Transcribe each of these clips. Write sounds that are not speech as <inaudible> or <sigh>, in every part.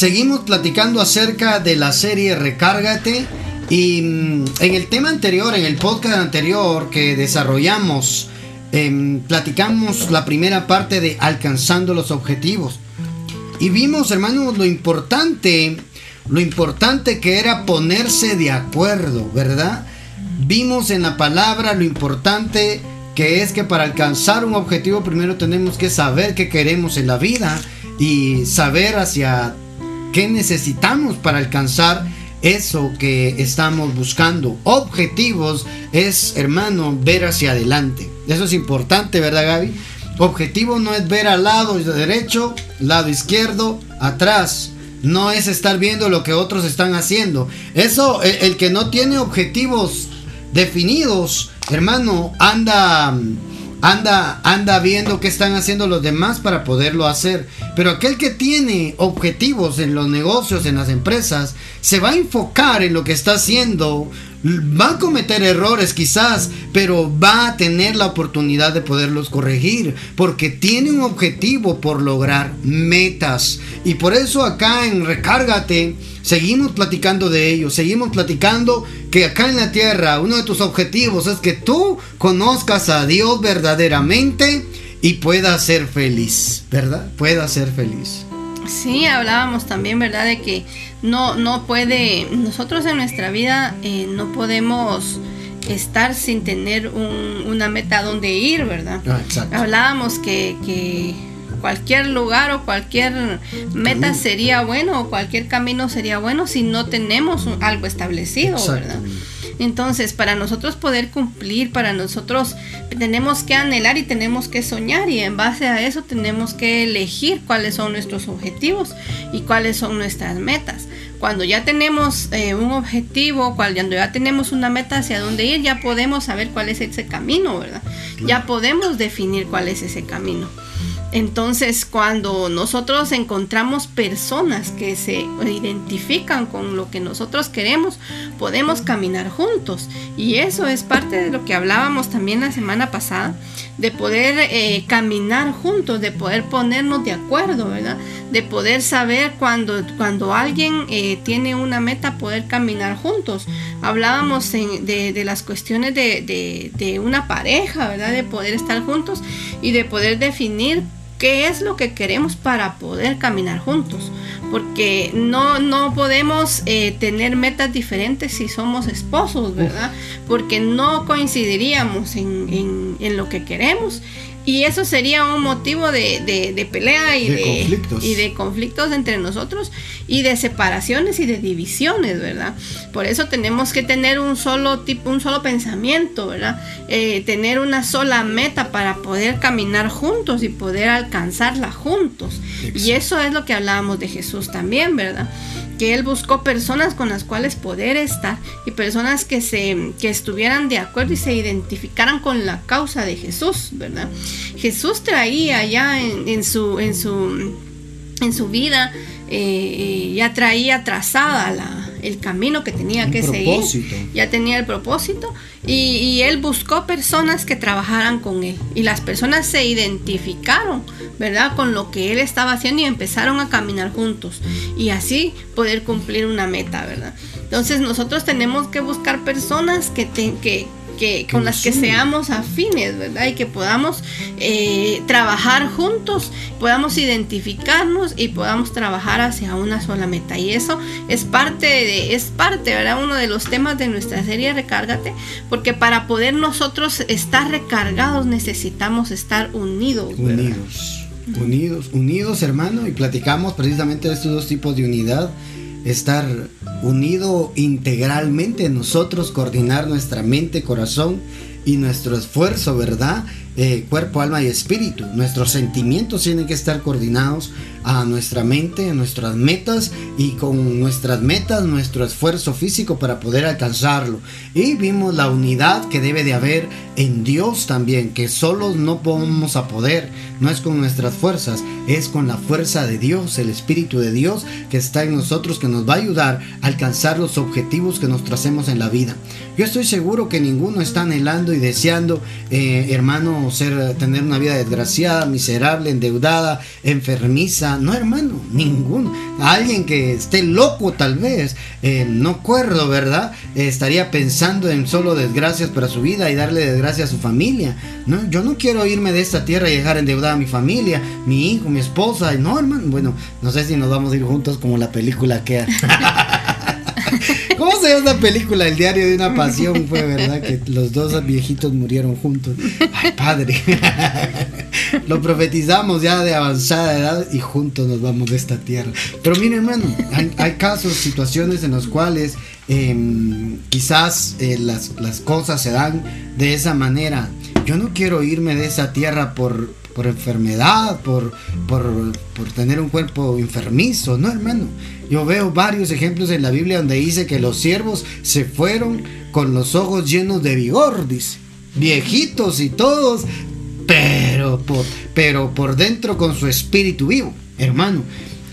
seguimos platicando acerca de la serie Recárgate. Y mm, en el tema anterior, en el podcast anterior que desarrollamos, em, platicamos la primera parte de alcanzando los objetivos. Y vimos, hermanos, lo importante, lo importante que era ponerse de acuerdo, ¿verdad? Vimos en la palabra lo importante que es que para alcanzar un objetivo primero tenemos que saber qué queremos en la vida y saber hacia qué necesitamos para alcanzar eso que estamos buscando. Objetivos es, hermano, ver hacia adelante. Eso es importante, ¿verdad, Gaby? Objetivo no es ver al lado derecho, lado izquierdo, atrás. No es estar viendo lo que otros están haciendo. Eso, el, que no tiene objetivos definidos, hermano, anda anda, anda viendo qué están haciendo los demás para poderlo hacer. Pero aquel que tiene objetivos en los negocios, en las empresas, se va a enfocar en lo que está haciendo. Va a cometer errores quizás, pero va a tener la oportunidad de poderlos corregir, porque tiene un objetivo por lograr metas. Y por eso acá en Recárgate seguimos platicando de ello, seguimos platicando que acá en la tierra uno de tus objetivos es que tú conozcas a Dios verdaderamente y puedas ser feliz, ¿verdad? Puedas ser feliz. Sí, hablábamos también, ¿verdad? De que no, no puede, nosotros en nuestra vida eh, no podemos estar sin tener una meta donde ir, ¿verdad? Ah, hablábamos que, que cualquier lugar o cualquier meta sería bueno o cualquier camino sería bueno si no tenemos algo establecido, ¿verdad? Entonces, para nosotros poder cumplir, para nosotros tenemos que anhelar y tenemos que soñar y en base a eso tenemos que elegir cuáles son nuestros objetivos y cuáles son nuestras metas. Cuando ya tenemos eh, un objetivo, cuando ya tenemos una meta hacia dónde ir, ya podemos saber cuál es ese camino, ¿verdad? Ya podemos definir cuál es ese camino. Entonces, cuando nosotros encontramos personas que se identifican con lo que nosotros queremos, podemos caminar juntos. Y eso es parte de lo que hablábamos también la semana pasada, de poder eh, caminar juntos, de poder ponernos de acuerdo, ¿verdad? De poder saber cuando, cuando alguien eh, tiene una meta, poder caminar juntos. Hablábamos de, las cuestiones de, de una pareja, ¿verdad? De poder estar juntos y de poder definir qué es lo que queremos para poder caminar juntos. Porque no, no podemos eh, tener metas diferentes si somos esposos, ¿verdad? Porque no coincidiríamos en, en lo que queremos y eso sería un motivo de, pelea y de, conflictos. y de conflictos entre nosotros y de separaciones y de divisiones, ¿verdad? Por eso tenemos que tener un solo tipo, un solo pensamiento, ¿verdad? Eh, tener una sola meta para poder caminar juntos y poder alcanzarla juntos. Y eso es lo que hablábamos de Jesús también, ¿verdad? que él buscó personas con las cuales poder estar y personas que se que estuvieran de acuerdo y se identificaran con la causa de Jesús, ¿verdad? Jesús traía ya en, su en su en su vida eh, ya traía trazada la, el camino que tenía que seguir, ya tenía el propósito y, y, él buscó personas que trabajaran con él y las personas se identificaron, ¿verdad? Con lo que él estaba haciendo y empezaron a caminar juntos y así poder cumplir una meta, ¿verdad? Entonces nosotros tenemos que buscar personas que, que, con las que seamos afines, ¿verdad? Y que podamos eh, trabajar juntos, podamos identificarnos y podamos trabajar hacia una sola meta. Y eso es parte de, es parte, ¿verdad? Uno de los temas de nuestra serie Recárgate, porque para poder nosotros estar recargados necesitamos estar unidos. Unidos. Unidos, unidos hermano, y platicamos precisamente de estos dos tipos de unidad estar unido integralmente nosotros, coordinar nuestra mente, corazón y nuestro esfuerzo, ¿verdad? Eh, cuerpo, alma y espíritu. Nuestros sentimientos tienen que estar coordinados a nuestra mente, a nuestras metas y con nuestras metas, nuestro esfuerzo físico para poder alcanzarlo. Y vimos la unidad que debe de haber en Dios también, que solos no vamos a poder, no es con nuestras fuerzas, es con la fuerza de Dios, el Espíritu de Dios que está en nosotros, que nos va a ayudar a alcanzar los objetivos que nos tracemos en la vida. Yo estoy seguro que ninguno está anhelando y deseando, eh, ser, tener una vida desgraciada, miserable, endeudada, enfermiza. No, hermano, ningún. Alguien que esté loco tal vez, eh, no cuerdo, ¿verdad? estaría pensando en solo desgracias para su vida y darle desgracia a su familia. No, yo no quiero irme de esta tierra y dejar endeudada a mi familia, mi hijo, mi esposa. No, hermano, bueno, no sé si nos vamos a ir juntos como la película que... <laughs> ¿Cómo se llama esa película? El diario de una pasión fue, ¿verdad? Que los dos viejitos murieron juntos. Padre. <laughs> Lo profetizamos ya de avanzada edad y juntos nos vamos de esta tierra. Pero miren, hermano, hay, casos, situaciones en los cuales em, quizás eh, las, las cosas se dan de esa manera. Yo no quiero irme de esa tierra por, por enfermedad, por, por, por, tener un cuerpo enfermizo. No, hermano. Yo veo varios ejemplos en la Biblia donde dice que los siervos se fueron con los ojos llenos de vigor, dice. Viejitos y todos, pero por, pero por dentro con su espíritu vivo. Hermano,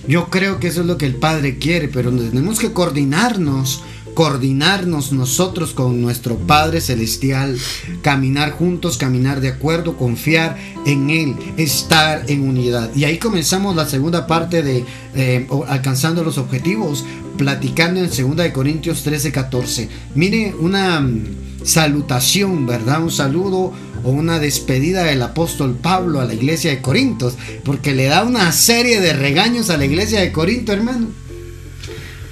yo creo que eso es lo que el Padre quiere, pero tenemos que coordinarnos coordinarnos nosotros con nuestro Padre Celestial, caminar juntos, caminar de acuerdo, confiar en Él, estar en unidad. Y ahí comenzamos la segunda parte de eh, alcanzando los objetivos, platicando en 2 Corintios 13, 14. Mire una salutación, ¿verdad? Un saludo o una despedida del apóstol Pablo a la iglesia de Corintios, porque le da una serie de regaños a la iglesia de Corinto, hermano.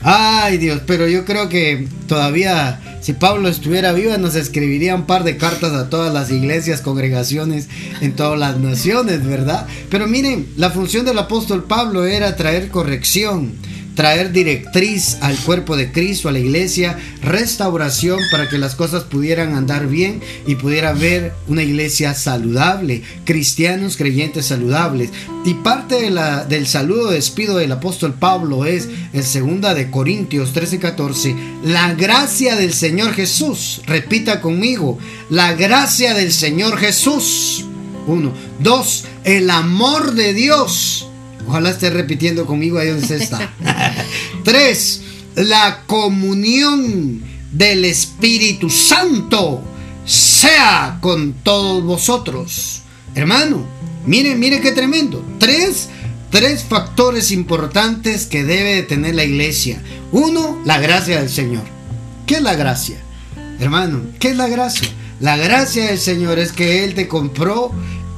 Ay Dios, pero yo creo que todavía si Pablo estuviera vivo nos escribiría un par de cartas a todas las iglesias, congregaciones en todas las naciones, ¿verdad? Pero miren, la función del apóstol Pablo era traer corrección traer directriz al cuerpo de Cristo, a la iglesia, restauración para que las cosas pudieran andar bien y pudiera haber una iglesia saludable, cristianos creyentes saludables. Y parte del saludo despido del apóstol Pablo es en segunda de Corintios 13, 14, la gracia del Señor Jesús, repita conmigo, la gracia del Señor Jesús. Uno. Dos, el amor de Dios Ojalá esté repitiendo conmigo ahí donde está. <laughs> Tres, la comunión del Espíritu Santo sea con todos vosotros. Hermano, mire, mire qué tremendo. Tres, tres factores importantes que debe tener la iglesia. Uno, la gracia del Señor. ¿Qué es la gracia? Hermano, ¿qué es la gracia? La gracia del Señor es que Él te compró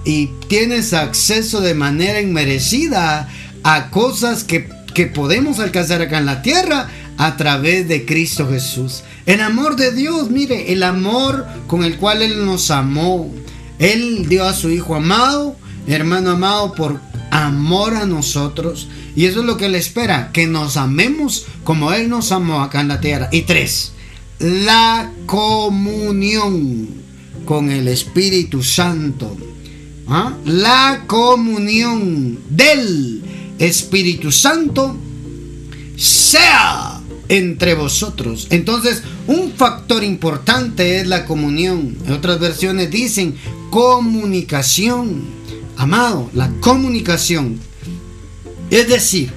y tienes acceso de manera inmerecida a cosas que, podemos alcanzar acá en la tierra a través de Cristo Jesús. El amor de Dios, mire, el amor con el cual Él nos amó. Él dio a su Hijo amado, hermano amado, por amor a nosotros. Y eso es lo que Él espera, que nos amemos como Él nos amó acá en la tierra. Y tres, la comunión con el Espíritu Santo. ¿Ah? la comunión del Espíritu Santo sea entre vosotros. Entonces, un factor importante es la comunión. En otras versiones dicen comunicación. Amado, la comunicación. Es decir,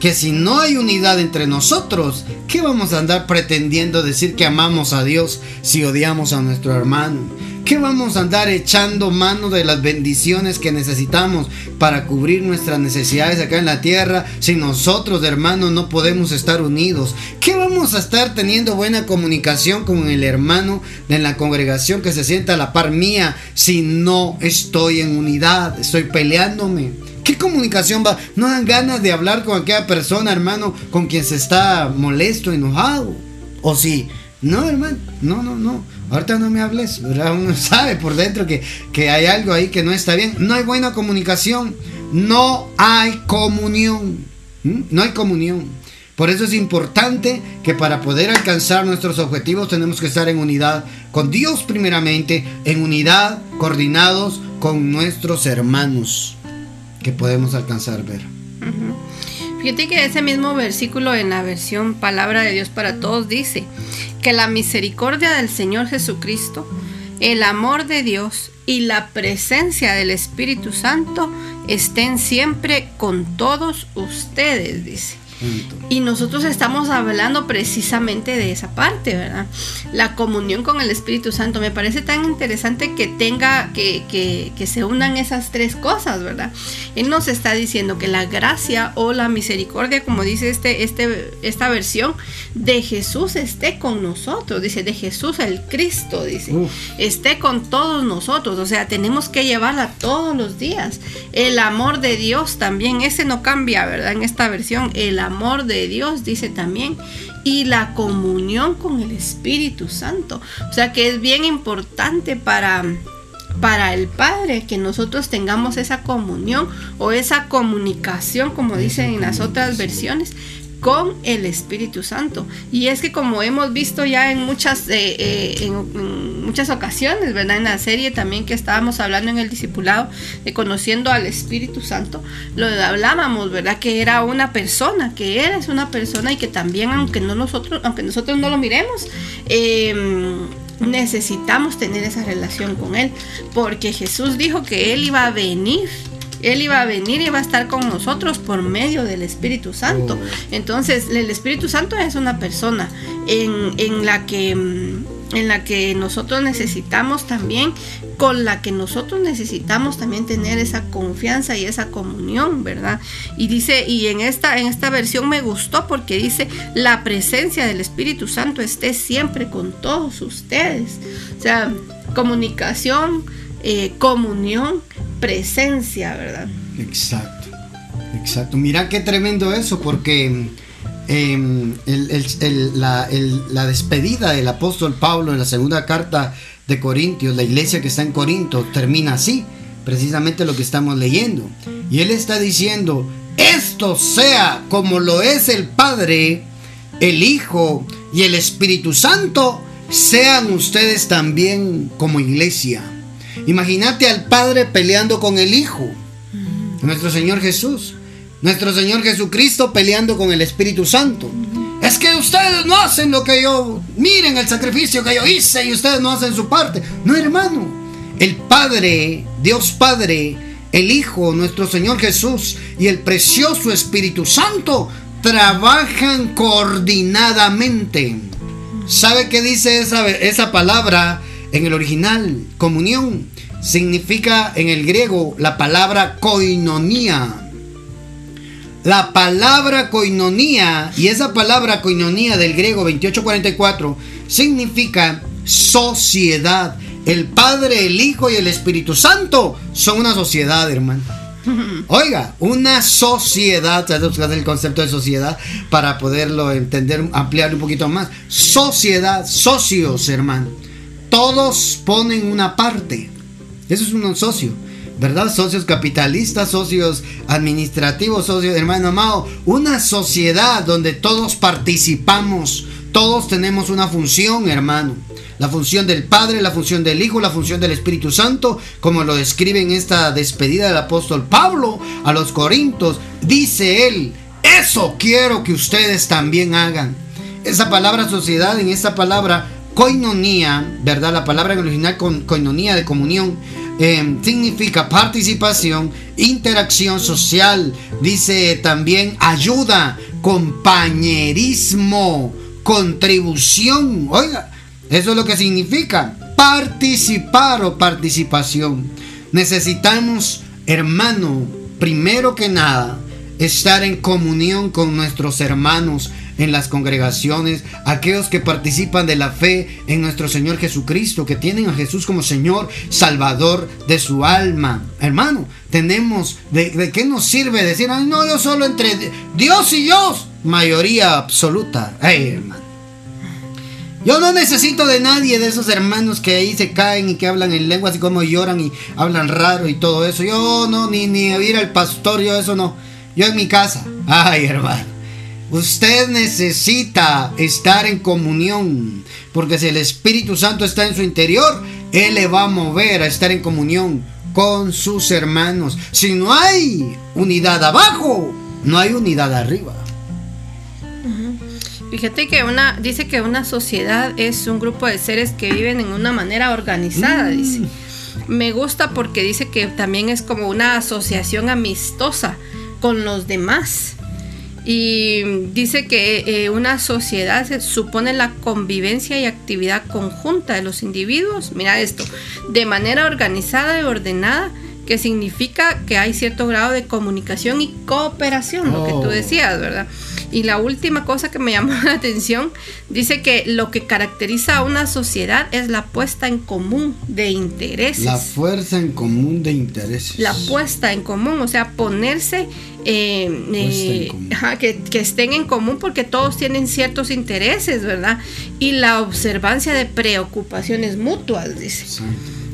que si no hay unidad entre nosotros, ¿qué vamos a andar pretendiendo decir que amamos a Dios si odiamos a nuestro hermano? ¿Qué vamos a andar echando mano de las bendiciones que necesitamos para cubrir nuestras necesidades acá en la tierra si nosotros, hermanos, no podemos estar unidos? ¿Qué vamos a estar teniendo buena comunicación con el hermano de la congregación que se sienta a la par mía si no estoy en unidad? Estoy peleándome. ¿Qué comunicación va? No dan ganas de hablar con aquella persona, hermano, con quien se está molesto, enojado. ¿O sí? No, hermano, no, no, no. Ahorita no me hables, Uno <laughs> sabe por dentro que, que hay algo ahí que no está bien. No hay buena comunicación, no hay comunión. No hay comunión. Por eso es importante que para poder alcanzar nuestros objetivos tenemos que estar en unidad con Dios primeramente, en unidad, coordinados con nuestros hermanos que podemos alcanzar ver. Fíjate que ese mismo versículo en la versión Palabra de Dios para Todos dice que la misericordia del Señor Jesucristo, el amor de Dios y la presencia del Espíritu Santo estén siempre con todos ustedes, dice. Y nosotros estamos hablando precisamente de esa parte, ¿verdad? La comunión con el Espíritu Santo. Me parece tan interesante que tenga, que, que, que se unan esas tres cosas, ¿verdad? Él nos está diciendo que la gracia o la misericordia, como dice este, este, esta versión, de Jesús esté con nosotros. Dice, de Jesús el Cristo, dice, esté con todos nosotros. O sea, tenemos que llevarla todos los días. El amor de Dios también, ese no cambia, ¿verdad? En esta versión, el amor de Dios, dice también, y la comunión con el Espíritu Santo. O sea que es bien importante para para el Padre que nosotros tengamos esa comunión o esa comunicación, como dicen en las otras versiones, con el Espíritu Santo. Y es que como hemos visto ya en muchas, eh, eh, en, muchas ocasiones, ¿verdad? En la serie también que estábamos hablando en el discipulado de conociendo al Espíritu Santo, lo hablábamos, ¿verdad? Que era una persona, que eres una persona y que también, aunque no nosotros, aunque nosotros no lo miremos, em, necesitamos tener esa relación con Él, porque Jesús dijo que Él iba a venir él iba a venir y iba a estar con nosotros por medio del Espíritu Santo. Oh. Entonces, el Espíritu Santo es una persona en, la que mm, en la que nosotros necesitamos también, con la que nosotros necesitamos también tener esa confianza y esa comunión, ¿verdad? Y dice, y en esta, en esta versión me gustó porque dice, la presencia del Espíritu Santo esté siempre con todos ustedes. O sea, comunicación, eh, comunión, presencia, ¿verdad? Exacto, exacto. Mira qué tremendo eso, porque em, la, la, despedida del apóstol Pablo en la segunda carta de Corintios, la iglesia que está en Corinto, termina así, precisamente lo que estamos leyendo. Y él está diciendo, esto sea como lo es el Padre, el Hijo y el Espíritu Santo, sean ustedes también como iglesia. Imagínate al Padre peleando con el Hijo, nuestro Señor Jesús, nuestro Señor Jesucristo peleando con el Espíritu Santo. Es que ustedes no hacen lo que yo, miren el sacrificio que yo hice y ustedes no hacen su parte. No, hermano, el Padre, Dios Padre, el Hijo, nuestro Señor Jesús y el precioso Espíritu Santo trabajan coordinadamente. ¿Sabe qué dice esa, esa palabra en el original? Comunión significa en el griego la palabra koinonía. La palabra koinonía, y esa palabra koinonía del griego 2844, significa sociedad. El Padre, el Hijo y el Espíritu Santo son una sociedad, hermano. <laughs> Oiga, una sociedad, ¿sabes el concepto de sociedad para poderlo entender, ampliar un poquito más? Sociedad, socios, hermano. Todos ponen una parte. Eso es un socio, ¿verdad? Socios capitalistas, socios administrativos, socios, hermano amado. Una sociedad donde todos participamos, todos tenemos una función, hermano. La función del Padre, la función del Hijo, la función del Espíritu Santo, como lo describe en esta despedida del apóstol Pablo a los Corintios, dice él, eso quiero que ustedes también hagan. Esa palabra sociedad, en esta palabra Coinonía, ¿verdad? La palabra en original con coinonía de comunión eh, significa participación, interacción social, dice también ayuda, compañerismo, contribución. Oiga, eso es lo que significa participar o participación. Necesitamos, hermano, primero que nada, estar en comunión con nuestros hermanos en las congregaciones, aquellos que participan de la fe en nuestro Señor Jesucristo, que tienen a Jesús como Señor, Salvador de su alma. Hermano, tenemos, ¿de, qué nos sirve decir, Ay, no, yo solo entre Dios y Dios? Mayoría absoluta. hermano. Yo no necesito de nadie de esos hermanos que ahí se caen y que hablan en lenguas y como lloran y hablan raro y todo eso. Yo no, ni, ni ir al pastor, yo eso no. Yo en mi casa. Ay, hermano. Usted necesita estar en comunión, porque si el Espíritu Santo está en su interior, Él le va a mover a estar en comunión con sus hermanos. Si no hay unidad abajo, no hay unidad arriba. Fíjate que una dice que una sociedad es un grupo de seres que viven en una manera organizada, mm. dice. Me gusta porque dice que también es como una asociación amistosa con los demás Y dice que eh, una sociedad se supone la convivencia y actividad conjunta de los individuos, mira esto, de manera organizada y ordenada, que significa que hay cierto grado de comunicación y cooperación, lo que tú oh. decías, ¿verdad? Y la última cosa que me llamó <laughs> la atención, dice que lo que caracteriza a una sociedad es la puesta en común de intereses. La fuerza en común de intereses. La puesta en común, o sea, ponerse eh, eh, que, que, estén en común porque todos tienen ciertos intereses, ¿verdad? Y la observancia de preocupaciones mutuas, dice.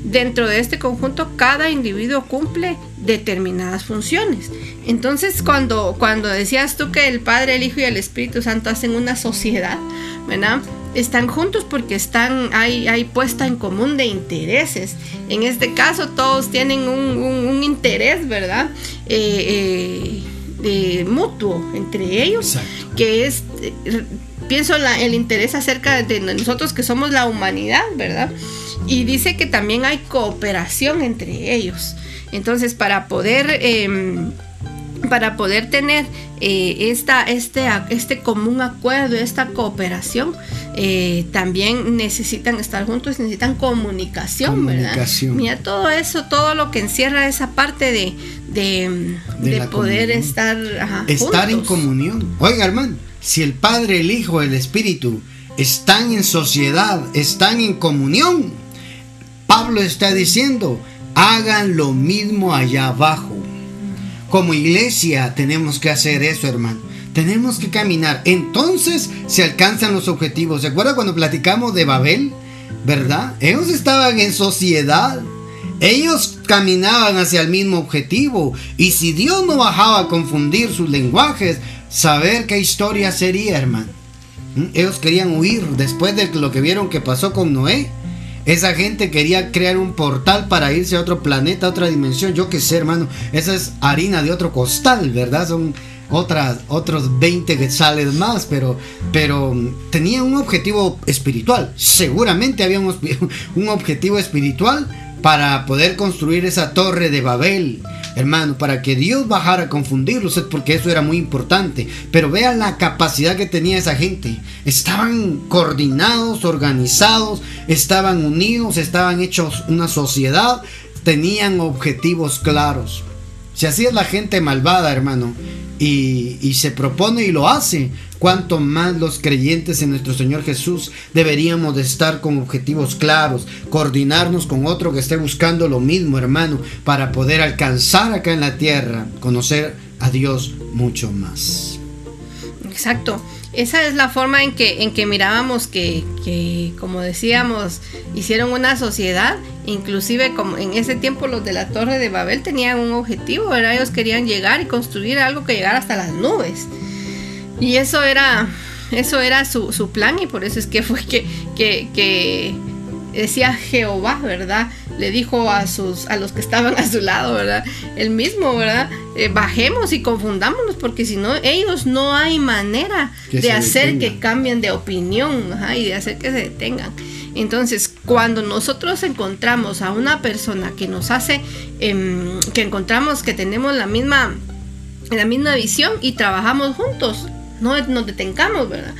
Dentro de este conjunto, cada individuo cumple determinadas funciones. Entonces, cuando, cuando decías tú que el Padre, el Hijo y el Espíritu Santo hacen una sociedad, ¿verdad? Están juntos porque están, hay, hay puesta en común de intereses. En este caso, todos tienen un, interés, ¿verdad? Eh, eh, mutuo entre ellos, que es, eh, pienso, el interés acerca de nosotros que somos la humanidad, ¿verdad? Y dice que también hay cooperación entre ellos. Entonces, para poder, em, para poder tener eh, esta, este, este común acuerdo, esta cooperación, eh, también necesitan estar juntos, necesitan comunicación, comunicación. Mira, todo eso, todo lo que encierra esa parte de, de, poder estar Estar en comunión. Oiga, hermano, si el Padre, el Hijo, el Espíritu están en sociedad, están en comunión, Pablo está diciendo, hagan lo mismo allá abajo. Como iglesia tenemos que hacer eso, hermano. Tenemos que caminar. Entonces se alcanzan los objetivos. ¿Se acuerda cuando platicamos de Babel? ¿Verdad? Ellos estaban en sociedad. Ellos caminaban hacia el mismo objetivo. Y si Dios no bajaba a confundir sus lenguajes, saber qué historia sería, hermano. ¿Mm? Ellos querían huir después de lo que vieron que pasó con Noé. Esa gente quería crear un portal para irse a otro planeta, a otra dimensión. Yo qué sé, hermano. Esa es harina de otro costal, ¿verdad? Son otras, otros 20 quetzales más, pero, pero tenía un objetivo espiritual. Seguramente había <laughs> un objetivo espiritual para poder construir esa torre de Babel hermano, para que Dios bajara a confundirlos, porque eso era muy importante. Pero vean la capacidad que tenía esa gente. Estaban coordinados, organizados, estaban unidos, estaban hechos una sociedad, tenían objetivos claros. Si así es la gente malvada, hermano, y, y se propone y lo hace, cuanto más los creyentes en nuestro Señor Jesús deberíamos de estar con objetivos claros, coordinarnos con otro que esté buscando lo mismo, hermano, para poder alcanzar acá en la tierra, conocer a Dios mucho más. Exacto. Esa es la forma en que, en que mirábamos que, que, como decíamos, hicieron una sociedad, inclusive como en ese tiempo los de la Torre de Babel tenían un objetivo, ¿verdad? ellos querían llegar y construir algo que llegara hasta las nubes. Y eso era, eso era su, su plan y por eso es que fue que, que, decía Jehová, ¿verdad? Le dijo a sus a los que estaban a su lado, ¿verdad? El mismo, ¿verdad? Eh, bajemos y confundámonos porque si no ellos no hay manera de hacer que cambien de opinión y de hacer que se detengan. Entonces, cuando nosotros encontramos a una persona que nos hace, em, que encontramos que tenemos la misma, la misma visión y trabajamos juntos, no nos detengamos, ¿verdad?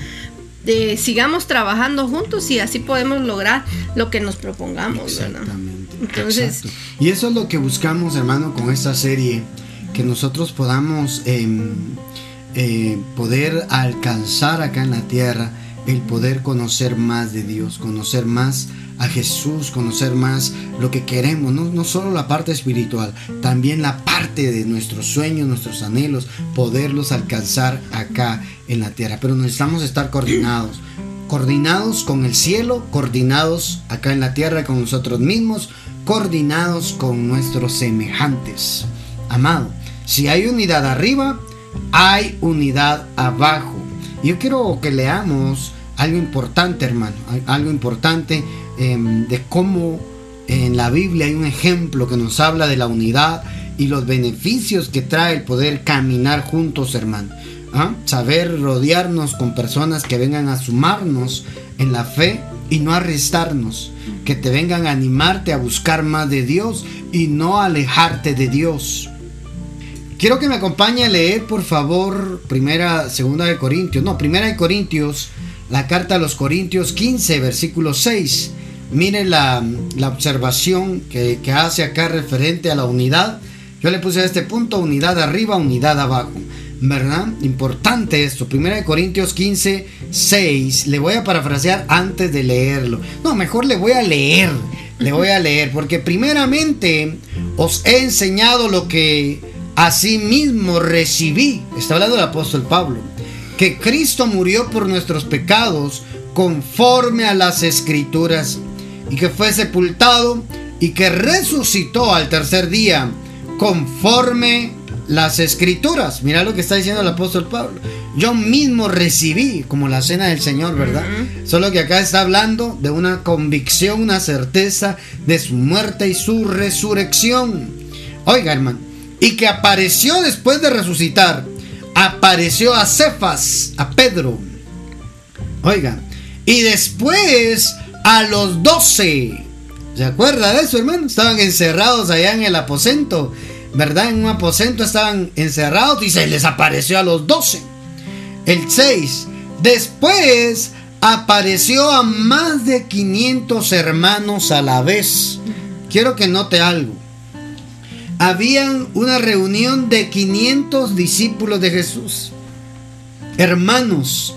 De, sigamos trabajando juntos y así podemos lograr lo que nos propongamos, Exactamente. Entonces, y eso es lo que buscamos, hermano, con esta serie, que nosotros podamos em, eh, poder alcanzar acá en la tierra el poder conocer más de Dios, conocer más a Jesús, conocer más lo que queremos, no, no solo la parte espiritual, también la parte de nuestros sueños, nuestros anhelos, poderlos alcanzar acá en la tierra. Pero necesitamos estar coordinados, coordinados con el cielo, coordinados acá en la tierra con nosotros mismos, coordinados con nuestros semejantes. Amado, si hay unidad arriba, hay unidad abajo. Yo quiero que leamos algo importante, hermano, algo importante Em, de cómo en la Biblia hay un ejemplo que nos habla de la unidad y los beneficios que trae el poder caminar juntos, hermano. ¿Ah? Saber rodearnos con personas que vengan a sumarnos en la fe y no a restarnos. Que te vengan a animarte a buscar más de Dios y no alejarte de Dios. quiero que me acompañe a leer, por favor, primera, segunda de Corintios, no, primera de Corintios, la carta a los Corintios 15, versículo 6. Mire la, observación que, que, hace acá referente a la unidad. Yo le puse a este punto unidad arriba, unidad abajo. ¿Verdad? Importante esto. Primera de Corintios 15, 6. Le voy a parafrasear antes de leerlo. No, mejor le voy a leer. Le voy a <laughs> leer. Porque primeramente os he enseñado lo que asimismo recibí. Está hablando el apóstol Pablo. Que Cristo murió por nuestros pecados conforme a las escrituras. Y que fue sepultado y que resucitó al tercer día conforme las escrituras. Mira lo que está diciendo el apóstol Pablo. Yo mismo recibí como la cena del Señor, ¿verdad? Solo que acá está hablando de una convicción, una certeza de su muerte y su resurrección. Oiga, hermano. Y que apareció después de resucitar. Apareció a Cefas, a Pedro. Oiga. Y después a los doce. ¿Se acuerda de eso, hermano? Estaban encerrados allá en el aposento ¿verdad? En un aposento estaban encerrados y se les apareció a los doce. El 6. Después apareció a más de 500 hermanos a la vez. Quiero que note algo. Habían una reunión de 500 discípulos de Jesús. Hermanos,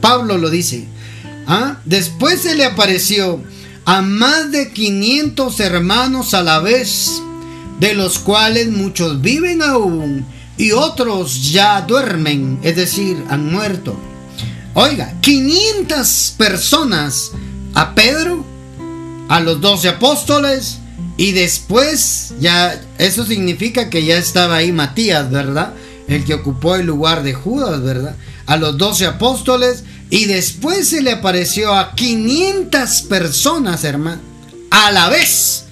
Pablo lo dice. ¿Ah? Después se le apareció a más de 500 hermanos a la vez de los cuales muchos viven aún y otros ya duermen, es decir, han muerto. Oiga, 500 personas a Pedro, a los 12 apóstoles, y después ya, eso significa que ya estaba ahí Matías, ¿verdad? El que ocupó el lugar de Judas, ¿verdad? A los 12 apóstoles, y después se le apareció a 500 personas, hermano, a la vez.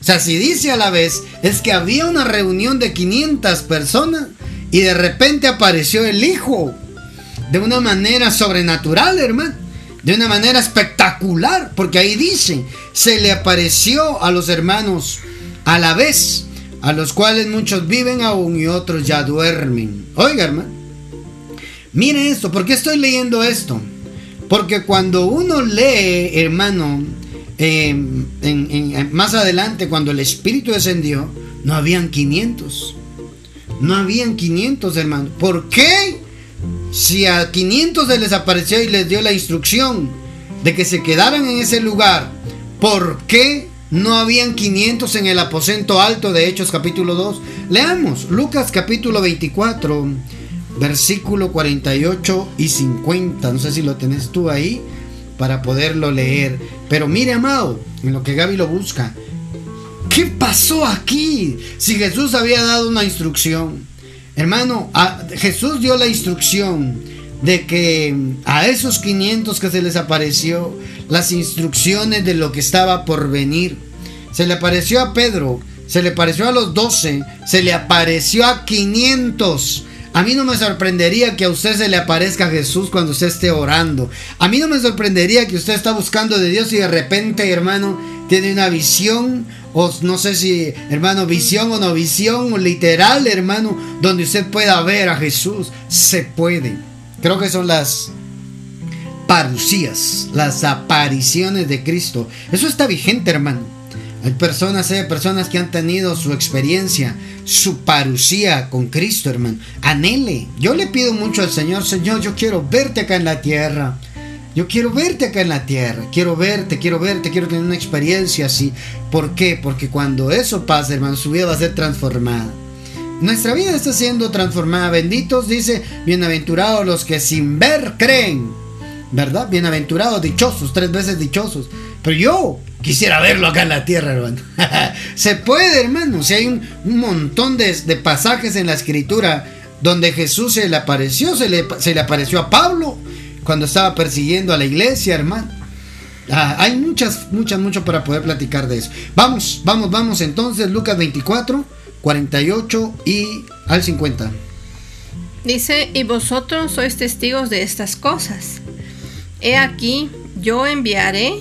O sea, si dice a la vez, es que había una reunión de 500 personas y de repente apareció el Hijo. De una manera sobrenatural, hermano. De una manera espectacular. Porque ahí dice, se le apareció a los hermanos a la vez, a los cuales muchos viven aún y otros ya duermen. Oiga, hermano. Mire esto, ¿por qué estoy leyendo esto? Porque cuando uno lee, hermano, en, más adelante, cuando el Espíritu descendió, no habían 500. No habían 500, hermano. ¿Por qué? Si a 500 se les apareció y les dio la instrucción de que se quedaran en ese lugar, ¿por qué no habían 500 en el aposento alto de Hechos capítulo 2? Leamos Lucas capítulo 24, versículo 48 y 50. No sé si lo tenés tú ahí para poderlo leer. Pero mire, amado, en lo que Gaby lo busca, ¿qué pasó aquí? Si Jesús había dado una instrucción, hermano, Jesús dio la instrucción de que a esos 500 que se les apareció, las instrucciones de lo que estaba por venir. Se le apareció a Pedro, se le apareció a los 12, se le apareció a 500 a mí no me sorprendería que a usted se le aparezca Jesús cuando usted esté orando. A mí no me sorprendería que usted está buscando de Dios y de repente, hermano, tiene una visión, o no sé si, hermano, visión o no visión, o literal, hermano, donde usted pueda ver a Jesús. Se puede. Creo que son las parucías, las apariciones de Cristo. Eso está vigente, hermano. Hay personas, hay personas que han tenido su experiencia, su parucía con Cristo, hermano. Anhele. Yo le pido mucho al Señor, Señor, yo quiero verte acá en la tierra. Yo quiero verte acá en la tierra. Quiero verte, quiero verte, quiero tener una experiencia así. ¿Por qué? Porque cuando eso pase, hermano, su vida va a ser transformada. Nuestra vida está siendo transformada. Benditos, dice, bienaventurados los que sin ver creen. ¿Verdad? Bienaventurados, dichosos, tres veces dichosos. Pero yo quisiera verlo acá en la tierra, hermano. <laughs> se puede, hermano. Si hay un, montón de, pasajes en la escritura donde Jesús se le apareció, se le, se le apareció a Pablo cuando estaba persiguiendo a la iglesia, hermano. Ah, hay muchas, muchas, mucho para poder platicar de eso. Vamos, vamos, vamos entonces, Lucas 24, 48 y al 50. Dice, y vosotros sois testigos de estas cosas. He aquí, yo enviaré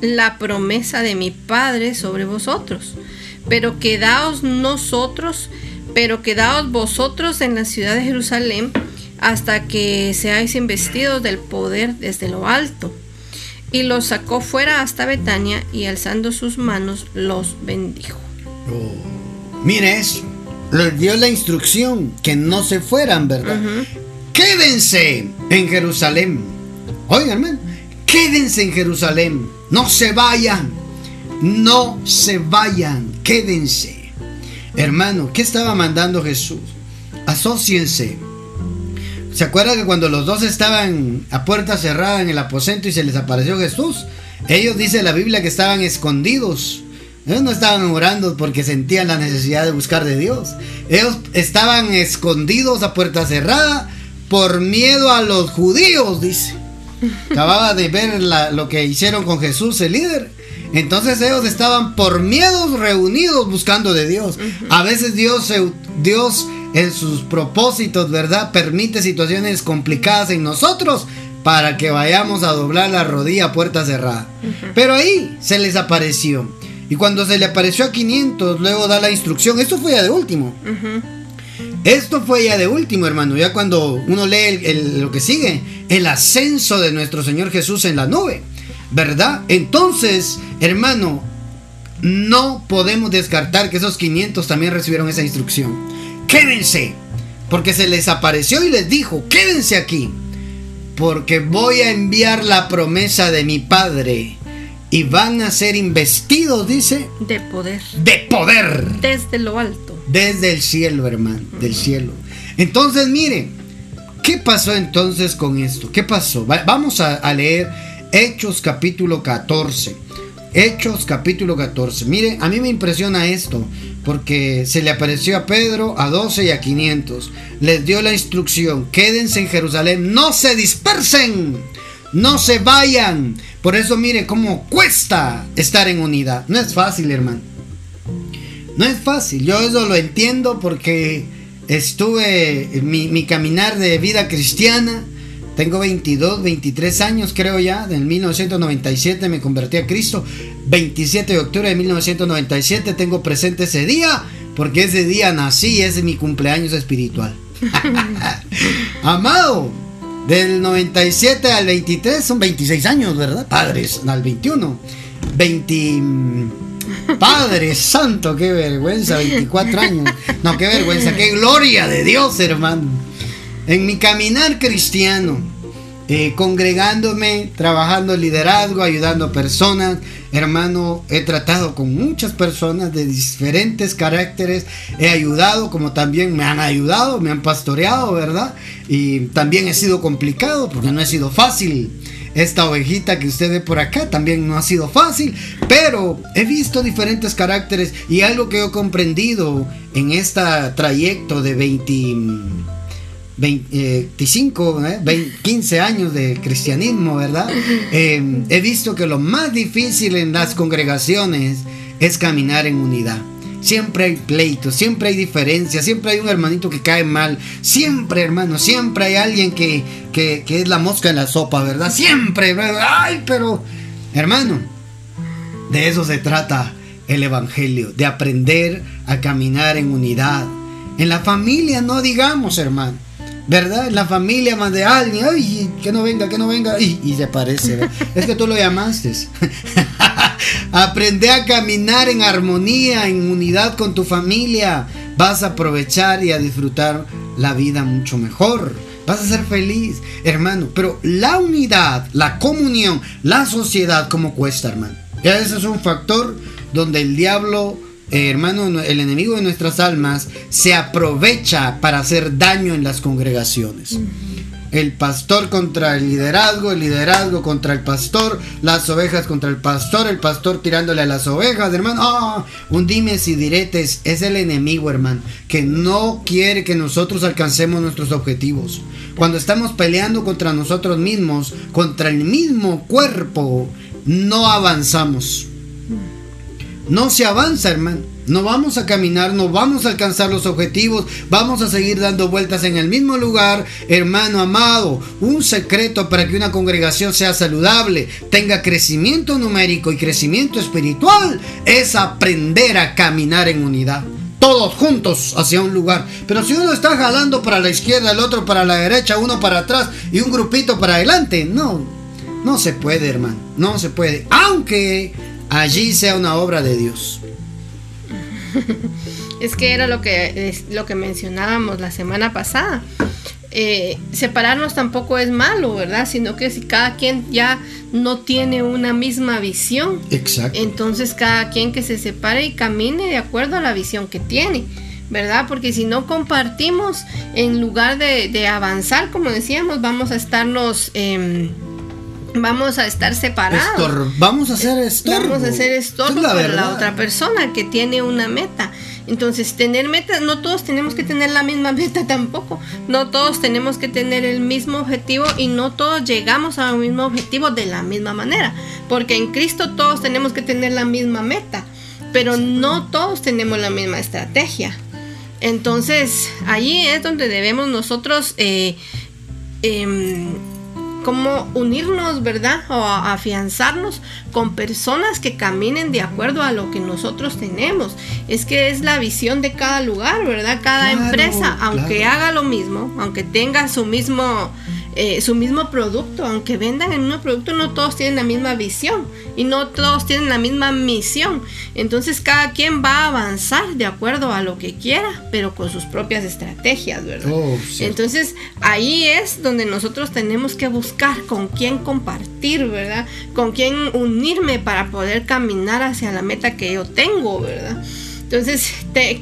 la promesa de mi Padre sobre vosotros. Pero quedaos nosotros pero quedaos vosotros en la ciudad de Jerusalén hasta que seáis investidos del poder desde lo alto. Y los sacó fuera hasta Betania y alzando sus manos los bendijo. Oh, mire eso, les dio la instrucción que no se fueran, ¿verdad? Quédense en Jerusalén. Oigan, hermano, quédense en Jerusalén. No se vayan. No se vayan. Quédense. Hermano, ¿qué estaba mandando Jesús? Asociense ¿Se acuerda que cuando los dos estaban a puerta cerrada en el aposento y se les apareció Jesús? Ellos dice la Biblia que estaban escondidos. Ellos no estaban orando porque sentían la necesidad de buscar de Dios. Ellos estaban escondidos a puerta cerrada por miedo a los judíos, dice. Acababa de ver lo que hicieron con Jesús, el líder. Entonces ellos estaban por miedos reunidos buscando de Dios. A veces Dios, Dios en sus propósitos, ¿verdad? Permite situaciones complicadas en nosotros para que vayamos a doblar la rodilla a puerta cerrada. Pero ahí se les apareció. Y cuando se le apareció a 500, luego da la instrucción. Esto fue ya de último. Esto fue ya de último, hermano. Ya cuando uno lee lo que sigue, el ascenso de nuestro Señor Jesús en la nube. ¿Verdad? Entonces, hermano, no podemos descartar que esos 500 también recibieron esa instrucción quédense, porque se les apareció y les dijo, quédense aquí, porque voy a enviar la promesa de mi Padre y van a ser investidos, dice. De poder. De poder. Desde lo alto. Desde el cielo, hermano, del cielo. Entonces, mire, ¿qué pasó entonces con esto? ¿Qué pasó? vamos a, a leer Hechos capítulo 14. Hechos capítulo 14. Mire, a mí me impresiona esto, porque se le apareció a Pedro, a 12 y a 500. Les dio la instrucción, quédense en Jerusalén, no se dispersen, no se vayan. Por eso mire cómo cuesta estar en unidad. No es fácil, hermano. No es fácil, yo eso lo entiendo porque estuve mi, mi caminar de vida cristiana tengo 22, 23 años creo ya, en 1997 me convertí a Cristo. 27 de octubre de 1997 tengo presente ese día, porque ese día nací y es mi cumpleaños espiritual. <laughs> Amado, del 97 al 23 son 26 años, ¿verdad? Padres, al 21. 20... Padre Santo, qué vergüenza, 24 años. No, qué vergüenza, qué gloria de Dios, hermano en mi caminar cristiano, eh, congregándome, trabajando liderazgo, ayudando a personas. Hermano, he tratado con muchas personas de diferentes caracteres. He ayudado como también me han ayudado, me han pastoreado, ¿verdad? Y también he sido complicado porque no ha sido fácil. Esta ovejita que usted ve por acá también no ha sido fácil, pero he visto diferentes caracteres y algo que he comprendido en este trayecto de 20 25, 15 eh, años de cristianismo, ¿verdad? Eh, he visto que lo más difícil en las congregaciones es caminar en unidad. Siempre hay pleitos, siempre hay diferencias, siempre hay un hermanito que cae mal, siempre hermano, siempre hay alguien que, que, que es la mosca en la sopa, ¿verdad? Siempre, ay, pero hermano, de eso se trata el Evangelio, de aprender a caminar en unidad. En la familia no digamos, hermano. ¿verdad? La familia más de alguien, ay, que no venga, que no venga, y, y se aparece. es que tú lo llamaste. <laughs> Aprende a caminar en armonía, en unidad con tu familia. Vas a aprovechar y a disfrutar la vida mucho mejor. Vas a ser feliz, hermano. Pero la unidad, la comunión, la sociedad, ¿cómo cuesta, hermano? Ya ese es un factor donde el diablo eh, hermano, el enemigo de nuestras almas se aprovecha para hacer daño en las congregaciones. El pastor contra el liderazgo, el liderazgo contra el pastor, las ovejas contra el pastor, el pastor tirándole a las ovejas, hermano. Ah, un dimes y diretes es el enemigo, hermano, que no quiere que nosotros alcancemos nuestros objetivos. Cuando estamos peleando contra nosotros mismos, contra el mismo cuerpo, no avanzamos no se avanza, hermano. No vamos a caminar, no vamos a alcanzar los objetivos, vamos a seguir dando vueltas en el mismo lugar, hermano amado. Un secreto para que una congregación sea saludable, tenga crecimiento numérico y crecimiento espiritual, es aprender a caminar en unidad. todos juntos hacia un lugar. Pero si uno está jalando para la izquierda, el otro para la derecha, uno para atrás y un grupito para adelante, no, no se puede, hermano, no se puede. Aunque allí sea una obra de Dios. Es que era lo que, lo que mencionábamos la semana pasada. Eh, separarnos tampoco es malo, ¿verdad? Sino que si cada quien ya no tiene una misma visión, Exacto. entonces cada quien que se separe y camine de acuerdo a la visión que tiene. ¿verdad? Porque si no compartimos, en lugar de, avanzar, como decíamos, vamos a estarnos, em, vamos a estar separados. vamos a hacer estorbo. Vamos a hacer estorbo para la otra persona que tiene una meta. Entonces, tener metas, no todos tenemos que tener la misma meta <laughs> tampoco. No todos tenemos que tener el mismo objetivo y no todos llegamos al mismo objetivo de la misma manera. Porque en Cristo todos tenemos que tener la misma meta, pero no todos tenemos la misma estrategia. Entonces, ahí es donde debemos nosotros... Eh, em, cómo unirnos, ¿verdad? O afianzarnos con personas que caminen de acuerdo a lo que nosotros tenemos. Es que es la visión de cada lugar, ¿verdad? Cada empresa, aunque haga lo mismo, aunque tenga su mismo eh, su mismo producto, aunque vendan el mismo producto, no todos tienen la misma visión y no todos tienen la misma misión. Entonces cada quien va a avanzar de acuerdo a lo que quiera, pero con sus propias estrategias, ¿verdad? Oh, Entonces ahí es donde nosotros tenemos que buscar con quién compartir, ¿verdad? Con quién unirme para poder caminar hacia la meta que yo tengo, ¿verdad? Entonces,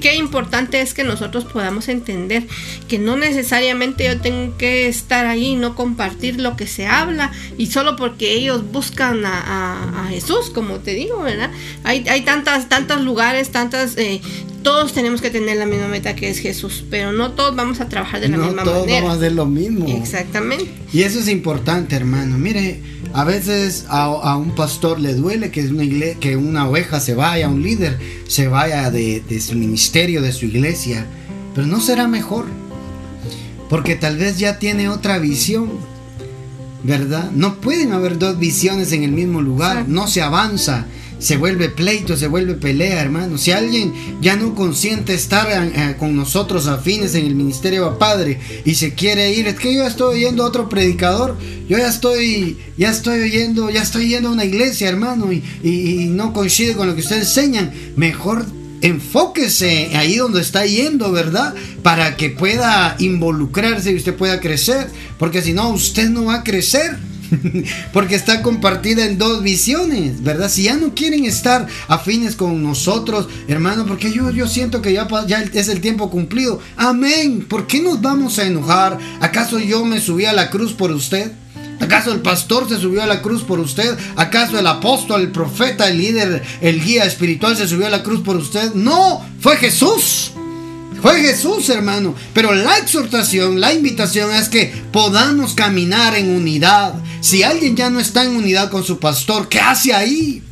qué importante es que nosotros podamos entender que no necesariamente yo tengo que estar ahí y no compartir lo que se habla y solo porque ellos buscan a, Jesús, como te digo, ¿verdad? Hay, hay tantas, tantos lugares, tantas... Eh, todos tenemos que tener la misma meta que es Jesús, pero no todos vamos a trabajar de la misma manera. No todos vamos a hacer lo mismo. Exactamente. Y eso es importante, hermano. Mire, a veces a, un pastor le duele que una, que una oveja se vaya, un líder se vaya de, de su ministerio, de su iglesia, pero no será mejor, porque tal vez ya tiene otra visión, ¿verdad? No pueden haber dos visiones en el mismo lugar, no se avanza se vuelve pleito, se vuelve pelea, hermano. Si alguien ya no consiente estar eh, eh, con nosotros afines en el ministerio a Padre y se quiere ir, es que yo ya estoy oyendo a otro predicador, yo ya estoy, ya estoy oyendo, ya estoy yendo a una iglesia, hermano, y, y no coincide con lo que ustedes enseñan. Mejor enfóquese ahí donde está yendo, ¿verdad? Para que pueda involucrarse y usted pueda crecer, porque si no, usted no va a crecer. <laughs> Porque está compartida en dos visiones, ¿verdad? Si ya no quieren estar afines con nosotros, hermano, porque yo, yo siento que ya, ya es el tiempo cumplido. Amén. ¿Por qué nos vamos a enojar? ¿Acaso yo me subí a la cruz por usted? ¿Acaso el pastor se subió a la cruz por usted? ¿Acaso el apóstol, el profeta, el líder, el guía espiritual se subió a la cruz por usted? No, fue Jesús. Fue Jesús, hermano. Pero la exhortación, la invitación es que podamos caminar en unidad. Si alguien ya no está en unidad con su pastor, ¿qué hace ahí?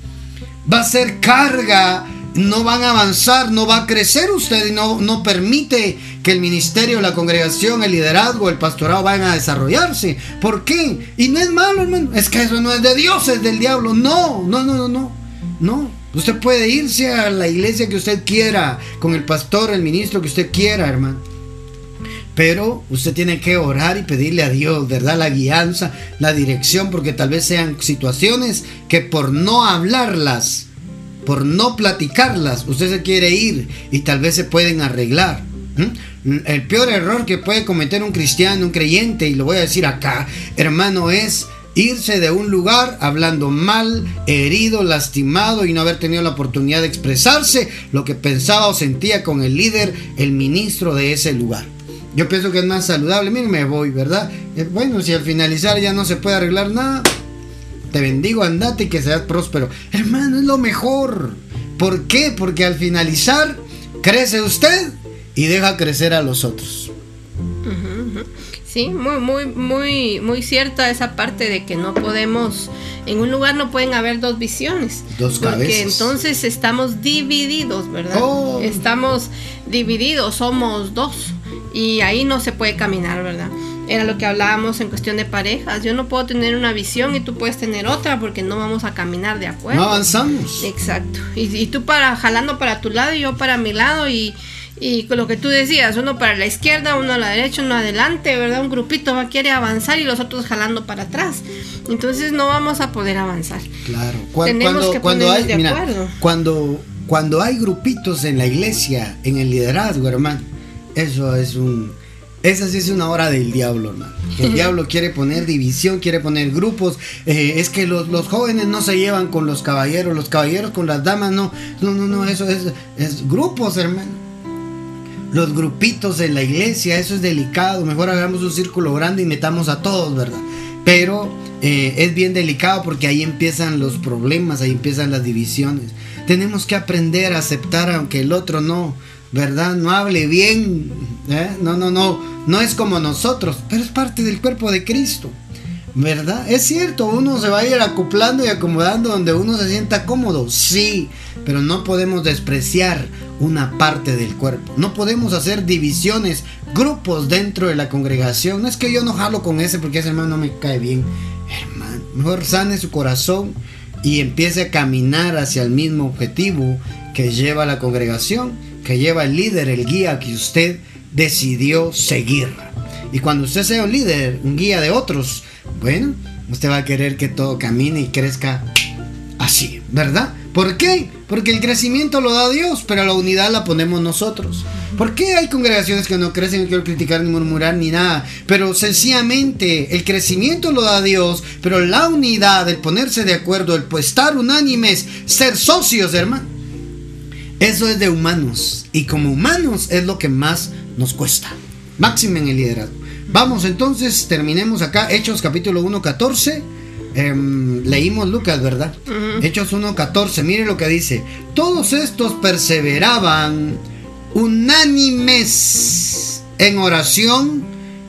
Va a ser carga. No van a avanzar, no va a crecer usted y no, no permite que el ministerio, la congregación, el liderazgo, el pastorado vayan a desarrollarse. ¿Por qué? Y no es malo, hermano. Es que eso no es de Dios, es del diablo. No, no, no, no, no. No. Usted puede irse a la iglesia que usted quiera, con el pastor, el ministro que usted quiera, hermano. Pero usted tiene que orar y pedirle a Dios, ¿verdad? La guianza, la dirección, porque tal vez sean situaciones que por no hablarlas, por no platicarlas, usted se quiere ir y tal vez se pueden arreglar. El peor error que puede cometer un cristiano, un creyente, y lo voy a decir acá, hermano, es irse de un lugar hablando mal, herido, lastimado y no haber tenido la oportunidad de expresarse lo que pensaba o sentía con el líder, el ministro de ese lugar. Yo pienso que es más saludable, mire, me voy, ¿verdad? Eh, bueno, si al finalizar ya no se puede arreglar nada, te bendigo, andate y que seas próspero. Hermano, es lo mejor. ¿Por qué? Porque al finalizar crece usted y deja crecer a los otros. Sí, muy, muy, muy, muy cierta esa parte de que no podemos, en un lugar no pueden haber dos visiones. Dos Porque entonces estamos divididos, ¿verdad? Oh. Estamos divididos, somos dos. Y ahí no se puede caminar, ¿verdad? Era lo que hablábamos en cuestión de parejas. Yo no puedo tener una visión y tú puedes tener otra porque no vamos a caminar de acuerdo. No avanzamos. Exacto. Y, y tú para jalando para tu lado y yo para mi lado y Y con lo que tú decías, uno para la izquierda, uno a la derecha, uno adelante, ¿verdad? Un grupito va, quiere avanzar y los otros jalando para atrás. Entonces no vamos a poder avanzar. Claro. Tenemos que cuando hay, de acuerdo. Cuando, cuando hay grupitos en la iglesia, en el liderazgo, hermano, eso es un esa sí es una hora del diablo, hermano. El diablo quiere poner división, quiere poner grupos. Eh, es que los, jóvenes no se llevan con los caballeros, los caballeros con las damas, no. No, no, no, eso es, es grupos, hermano. Los grupitos en la iglesia, eso es delicado. Mejor hagamos un círculo grande y metamos a todos, ¿verdad? Pero eh, es bien delicado porque ahí empiezan los problemas, ahí empiezan las divisiones. Tenemos que aprender a aceptar aunque el otro no, ¿verdad? No hable bien, ¿eh? no, no, no, no es como nosotros, pero es parte del cuerpo de Cristo, ¿verdad? Es cierto, uno se va a ir acoplando y acomodando donde uno se sienta cómodo, sí, pero no podemos despreciar una parte del cuerpo, no podemos hacer divisiones, grupos dentro de la congregación, no es que yo no jalo con ese porque ese hermano no me cae bien, hermano, mejor sane su corazón y empiece a caminar hacia el mismo objetivo que lleva la congregación que lleva el líder, el guía que usted decidió seguir. Y cuando usted sea un líder, un guía de otros, bueno, usted va a querer que todo camine y crezca así, ¿verdad? ¿Por qué? Porque el crecimiento lo da Dios, pero la unidad la ponemos nosotros. ¿Por qué hay congregaciones que no crecen? No quiero criticar ni murmurar ni nada, pero sencillamente el crecimiento lo da Dios, pero la unidad, el ponerse de acuerdo, el pues estar unánimes, ser socios, hermano eso es de humanos. Y como humanos es lo que más nos cuesta. Máximo en el liderazgo. Vamos entonces, terminemos acá. Hechos capítulo 1, 14. Em, leímos Lucas, ¿verdad? Hechos 1, 14. Mire lo que dice. Todos estos perseveraban unánimes en oración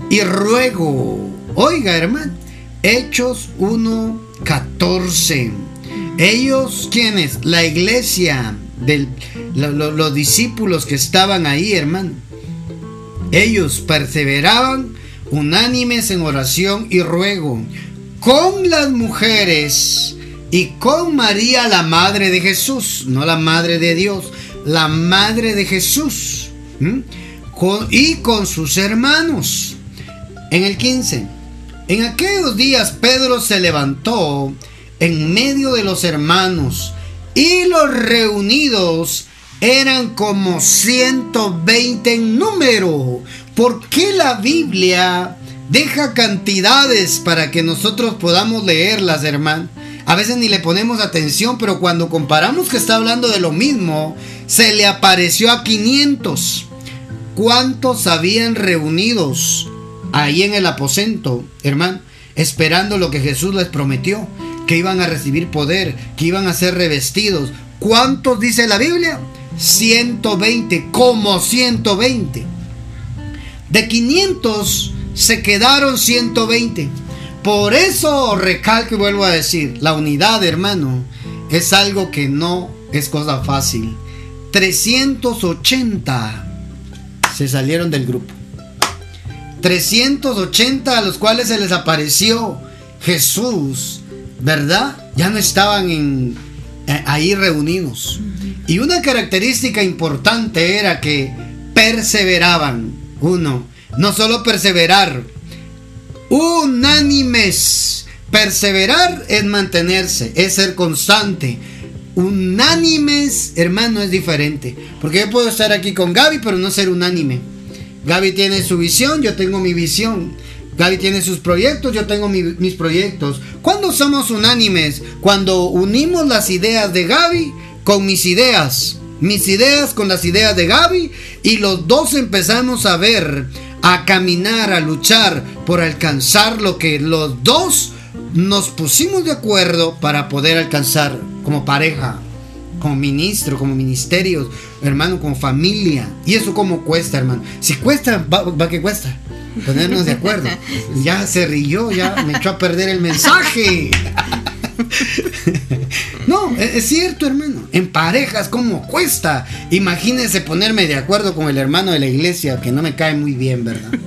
y ruego. Oiga, hermano. Hechos 1, 14. Ellos, ¿quiénes? La iglesia de los discípulos que estaban ahí, hermano. Ellos perseveraban unánimes en oración y ruego con las mujeres y con María, la madre de Jesús, no la madre de Dios, la madre de Jesús, y con sus hermanos. En el 15, en aquellos días Pedro se levantó en medio de los hermanos y los reunidos eran como 120 en número. ¿Por qué la Biblia deja cantidades para que nosotros podamos leerlas, hermano? A veces ni le ponemos atención, pero cuando comparamos que está hablando de lo mismo, se le apareció a 500. ¿Cuántos habían reunidos ahí en el aposento, hermano? Esperando lo que Jesús les prometió que iban a recibir poder, que iban a ser revestidos. ¿Cuántos dice la Biblia? 120, como 120. De 500 se quedaron 120. Por eso recalco y vuelvo a decir, la unidad, hermano, es algo que no es cosa fácil. 380 se salieron del grupo. 380 a los cuales se les apareció Jesús ¿verdad? Ya no estaban en, eh, ahí reunidos. Y una característica importante era que perseveraban. Uno, no solo perseverar, unánimes. Perseverar es mantenerse, es ser constante. Unánimes, hermano, es diferente. Porque yo puedo estar aquí con Gaby, pero no ser unánime. Gaby tiene su visión, yo tengo mi visión. Gaby tiene sus proyectos, yo tengo mis proyectos. ¿Cuándo somos unánimes? Cuando unimos las ideas de Gaby con mis ideas. Mis ideas con las ideas de Gaby y los dos empezamos a ver, a caminar, a luchar por alcanzar lo que los dos nos pusimos de acuerdo para poder alcanzar como pareja, como ministro, como ministerios, hermano, como familia. Y eso como cuesta, hermano. Si cuesta, va, va que cuesta ponernos de acuerdo. <laughs> Ya se rió, ya me echó a perder el mensaje. <laughs> No, e-, es cierto, hermano. En parejas, ¿cómo cuesta? Imagínense ponerme de acuerdo con el hermano de la iglesia, que no me cae muy bien, ¿verdad? <laughs>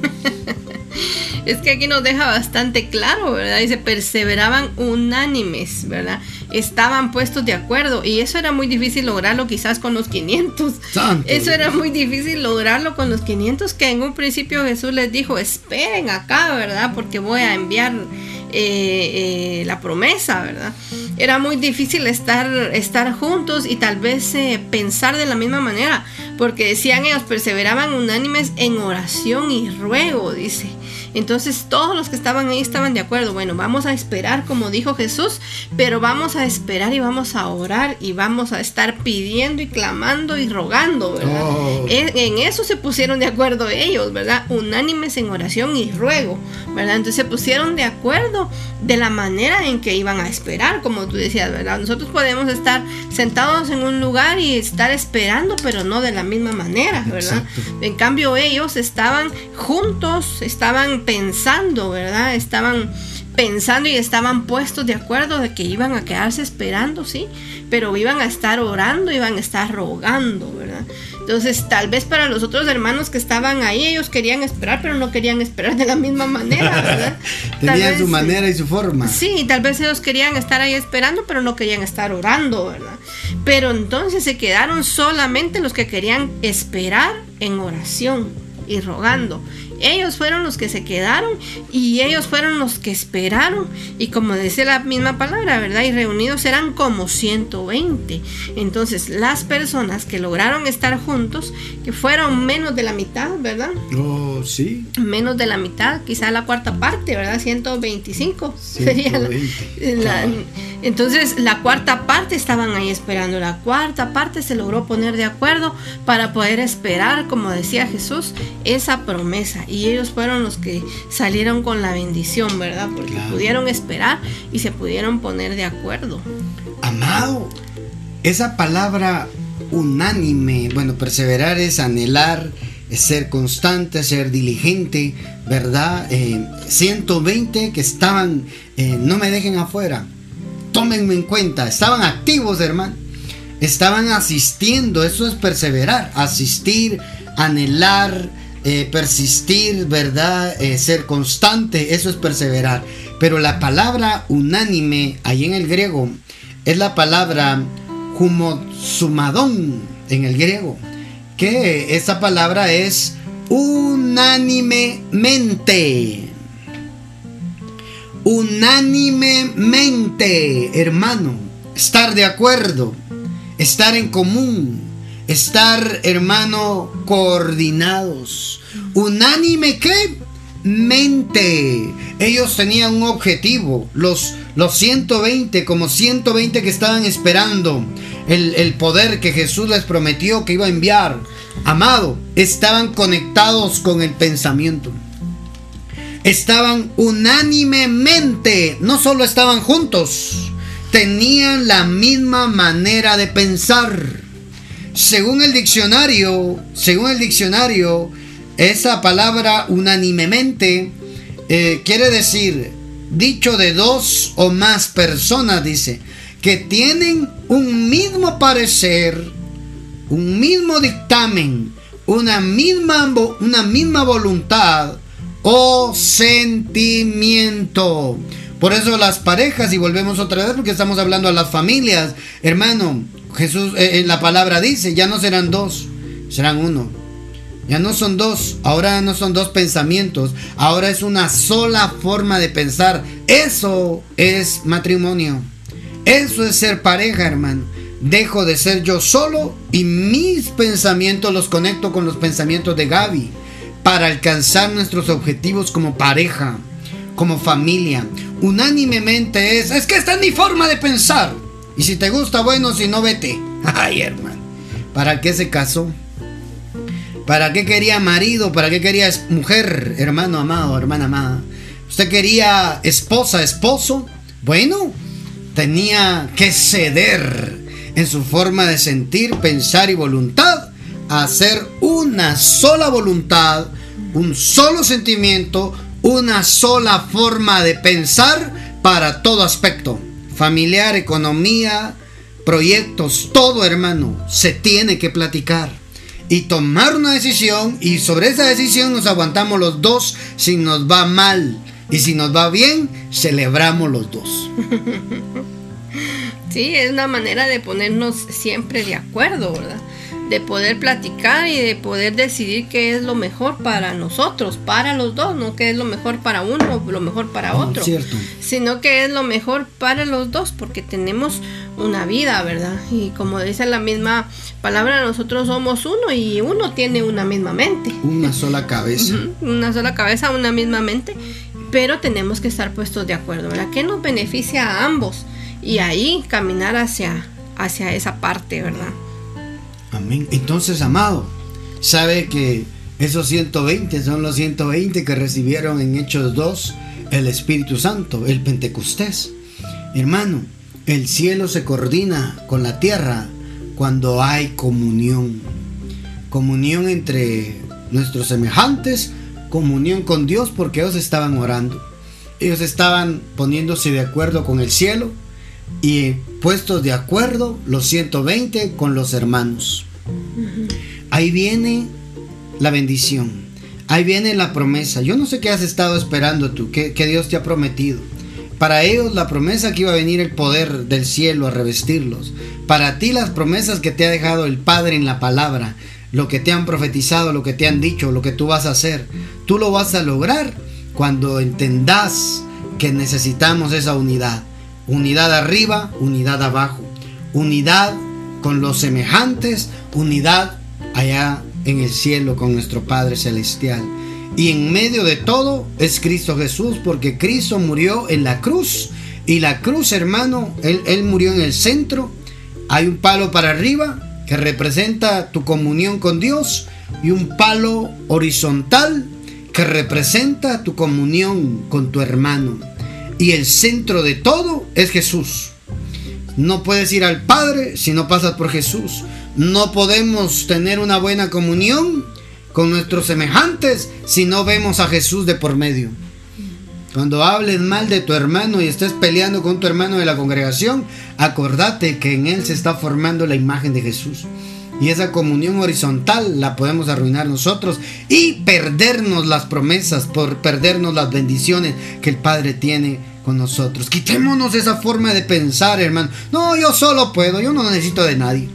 Es que aquí nos deja bastante claro, ¿verdad? Dice, perseveraban unánimes, ¿verdad? Estaban puestos de acuerdo y eso era muy difícil lograrlo quizás con los 500. Eso era muy difícil lograrlo con los 500 que en un principio Jesús les dijo, esperen acá, ¿verdad? Porque voy a enviar eh, eh, la promesa, ¿verdad? Era muy difícil estar, estar juntos y tal vez eh, pensar de la misma manera, porque decían ellos, perseveraban unánimes en oración y ruego, dice. Entonces todos los que estaban ahí estaban de acuerdo. Bueno, vamos a esperar como dijo Jesús, pero vamos a esperar y vamos a orar y vamos a estar pidiendo y clamando y rogando, ¿verdad? Oh. En, eso se pusieron de acuerdo ellos, ¿verdad? Unánimes en oración y ruego, ¿verdad? Entonces se pusieron de acuerdo de la manera en que iban a esperar, como tú decías, ¿verdad? Nosotros podemos estar sentados en un lugar y estar esperando, pero no de la misma manera, ¿verdad? En cambio ellos estaban juntos, estaban pensando, ¿verdad? Estaban pensando y estaban puestos de acuerdo de que iban a quedarse esperando, sí, pero iban a estar orando, iban a estar rogando, ¿verdad? Entonces, tal vez para los otros hermanos que estaban ahí, ellos querían esperar, pero no querían esperar de la misma manera, ¿verdad? <laughs> Tenían su manera y su forma. Sí, tal vez ellos querían estar ahí esperando, pero no querían estar orando, ¿verdad? Pero entonces se quedaron solamente los que querían esperar en oración y rogando. Ellos fueron los que se quedaron y ellos fueron los que esperaron. Y como dice la misma palabra, ¿verdad? Y reunidos eran como 120. Entonces, las personas que lograron estar juntos, que fueron menos de la mitad, ¿verdad? Oh, sí. Menos de la mitad, quizá la cuarta parte, ¿verdad? 125 <laughs> sería la, entonces, la cuarta parte estaban ahí esperando. La cuarta parte se logró poner de acuerdo para poder esperar, como decía Jesús, esa promesa y ellos fueron los que salieron con la bendición, ¿verdad? Porque pudieron esperar y se pudieron poner de acuerdo. Amado, esa palabra unánime, bueno, perseverar es anhelar, es ser constante, ser diligente, ¿verdad? 120 eh, que estaban, eh, no me dejen afuera, tómenme en cuenta, estaban activos, hermano. Estaban asistiendo, eso es perseverar, asistir, anhelar, eh, persistir, ¿verdad? Eh, ser constante, eso es perseverar. Pero la palabra unánime, ahí en el griego, es la palabra humosumadón en el griego. Que esa palabra es unánimemente. Unánimemente, hermano. Estar de acuerdo. Estar en común estar, hermano, coordinados. Unánime que mente. Ellos tenían un objetivo. Los, los 120, como 120 que estaban esperando el, el poder que Jesús les prometió que iba a enviar. Amado, estaban conectados con el pensamiento. Estaban unánimemente, no solo estaban juntos, tenían la misma manera de pensar. Según el diccionario, según el diccionario, esa palabra unánimemente eh, quiere decir dicho de dos o más personas, dice, que tienen un mismo parecer, un mismo dictamen, una misma, una misma voluntad o sentimiento. Por eso las parejas, y volvemos otra vez porque estamos hablando a las familias, hermano, Jesús eh, en la palabra dice, ya no serán dos, serán uno. Ya no son dos, ahora no son dos pensamientos, ahora es una sola forma de pensar. Eso es matrimonio. Eso es ser pareja, hermano. Dejo de ser yo solo y mis pensamientos los conecto con los pensamientos de Gaby para alcanzar nuestros objetivos como pareja, como familia. Unánimemente es, es que esta es mi forma de pensar. Y si te gusta, bueno, si no, vete. <laughs> Ay, hermano. ¿Para qué se casó? ¿Para qué quería marido? ¿Para qué quería mujer, hermano amado, hermana amada? ¿Usted quería esposa, esposo? Bueno, tenía que ceder en su forma de sentir, pensar y voluntad a hacer una sola voluntad, un solo sentimiento, una sola forma de pensar para todo aspecto familiar, economía, proyectos, todo hermano, se tiene que platicar. y tomar una decisión y sobre esa decisión nos aguantamos los dos si nos va mal y si nos va bien, celebramos los dos. <laughs> Sí, es una manera de ponernos siempre de acuerdo, ¿verdad? De poder platicar y de poder decidir qué es lo mejor para nosotros, para los dos, no qué es lo mejor para uno o lo mejor para otro, cierto. sino que es lo mejor para los dos, porque tenemos una vida, ¿verdad? Y como dice la misma palabra, nosotros somos uno y uno tiene una misma mente. Una sola cabeza. Una sola cabeza, una misma mente, pero tenemos que estar puestos de acuerdo, ¿verdad? ¿Qué nos beneficia a ambos? Y ahí caminar hacia, hacia esa parte, ¿verdad? Entonces, amado, sabe que esos 120 son los 120 que recibieron en Hechos 2 el Espíritu Santo, el Pentecostés. Hermano, el cielo se coordina con la tierra cuando hay comunión. Comunión entre nuestros semejantes, comunión con Dios porque ellos estaban orando. Ellos estaban poniéndose de acuerdo con el cielo y puestos de acuerdo los 120 con los hermanos. Ahí viene la bendición. Ahí viene la promesa. Yo no sé qué has estado esperando tú, qué, Dios te ha prometido. Para ellos la promesa que iba a venir el poder del cielo a revestirlos. Para ti las promesas que te ha dejado el Padre en la palabra. Lo que te han profetizado, lo que te han dicho, lo que tú vas a hacer. Tú lo vas a lograr cuando entendas que necesitamos esa unidad. Unidad arriba, unidad abajo. Unidad con los semejantes, unidad allá en el cielo con nuestro Padre Celestial. Y en medio de todo es Cristo Jesús, porque Cristo murió en la cruz. Y la cruz, hermano, él, él murió en el centro. Hay un palo para arriba que representa tu comunión con Dios y un palo horizontal que representa tu comunión con tu hermano. Y el centro de todo es Jesús. No puedes ir al Padre si no pasas por Jesús. No podemos tener una buena comunión con nuestros semejantes si no vemos a Jesús de por medio. Cuando hables mal de tu hermano y estés peleando con tu hermano de la congregación, acordate que en él se está formando la imagen de Jesús. Y esa comunión horizontal la podemos arruinar nosotros y perdernos las promesas, por perdernos las bendiciones que el Padre tiene con nosotros. Quitémonos esa forma de pensar, hermano. No, yo solo puedo, yo no necesito de nadie.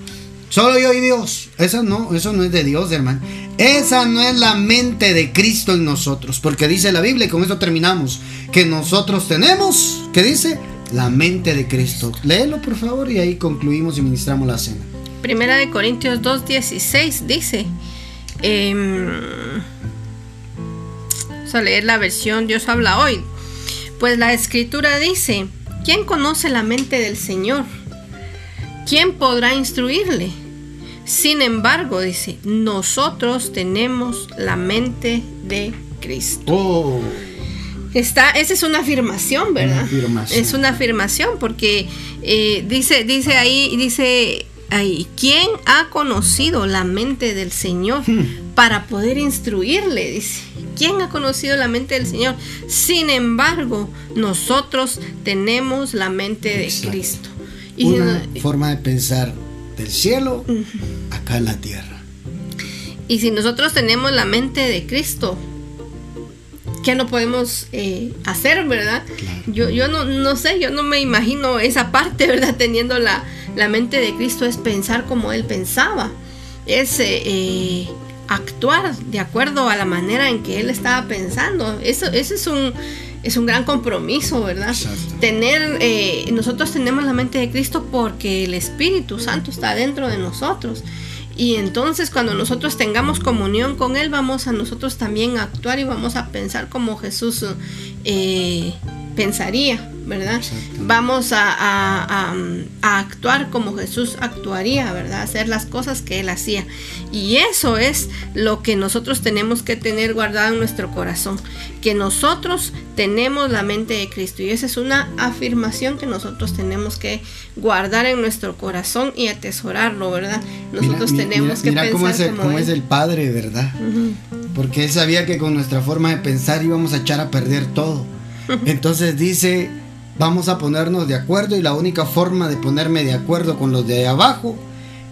Solo yo y Dios. Eso no, eso no es de Dios, hermano. Esa no es la mente de Cristo en nosotros. Porque dice la Biblia, y con eso terminamos, que nosotros tenemos, ¿qué dice? La mente de Cristo. Léelo, por favor, y ahí concluimos y ministramos la cena. Primera de Corintios 2.16 dice, eh, vamos a leer la versión Dios habla hoy. Pues la escritura dice, ¿quién conoce la mente del Señor? ¿Quién podrá instruirle? Sin embargo, dice, nosotros tenemos la mente de Cristo. Oh. Está, esa es una afirmación, ¿verdad? Es una afirmación porque eh, dice, dice ahí, dice ahí, ¿quién ha conocido la mente del Señor hmm. para poder instruirle? Dice, ¿quién ha conocido la mente del Señor? Sin embargo, nosotros tenemos la mente de Cristo. Y una forma de pensar del cielo acá en la tierra. Y si nosotros tenemos la mente de Cristo, ¿qué no podemos eh, hacer, verdad? Yo, yo no, no sé, yo no me imagino esa parte, ¿verdad? <laughs> Teniendo la, la mente de Cristo es pensar como Él pensaba. Es eh, eh, actuar de acuerdo a la manera en que Él estaba pensando. Eso, eso es un es un gran compromiso, ¿verdad? Tener, eh, nosotros tenemos la mente de Cristo porque el Espíritu Santo está dentro de nosotros. Y entonces cuando nosotros tengamos comunión con Él, vamos a nosotros también a actuar y vamos a pensar como Jesús eh, pensaría. ¿verdad? Vamos a, actuar como Jesús actuaría, ¿verdad? Hacer las cosas que Él hacía. Y eso es lo que nosotros tenemos que tener guardado en nuestro corazón, que nosotros tenemos la mente de Cristo. Y esa es una afirmación que nosotros tenemos que guardar en nuestro corazón y atesorarlo, ¿verdad? Nosotros tenemos que pensar cómo es el, cómo es el Padre, ¿verdad? Porque Él sabía que con nuestra forma de pensar íbamos a echar a perder todo. Entonces dice vamos a ponernos de acuerdo y la única forma de ponerme de acuerdo con los de abajo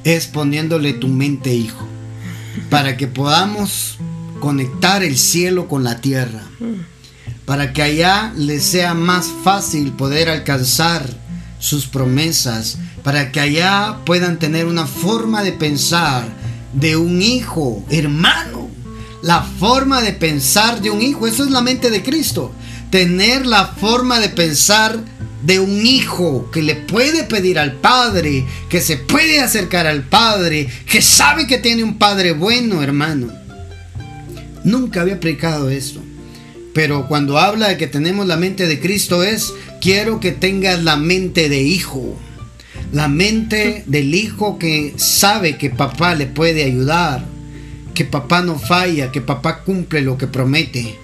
es poniéndole tu mente hijo. para que podamos conectar el cielo con la tierra, para que allá les sea más fácil poder alcanzar sus promesas, para que allá puedan tener una forma de pensar de un hijo, hermano. La forma de pensar de un hijo, eso es la mente de Cristo. Tener la forma de pensar de un hijo que le puede pedir al padre, que se puede acercar al padre, que sabe que tiene un padre bueno, hermano. Nunca había predicado esto. Pero cuando habla de que tenemos la mente de Cristo es, quiero que tengas la mente de hijo. La mente del hijo que sabe que papá le puede ayudar, que papá no falla, que papá cumple lo que promete.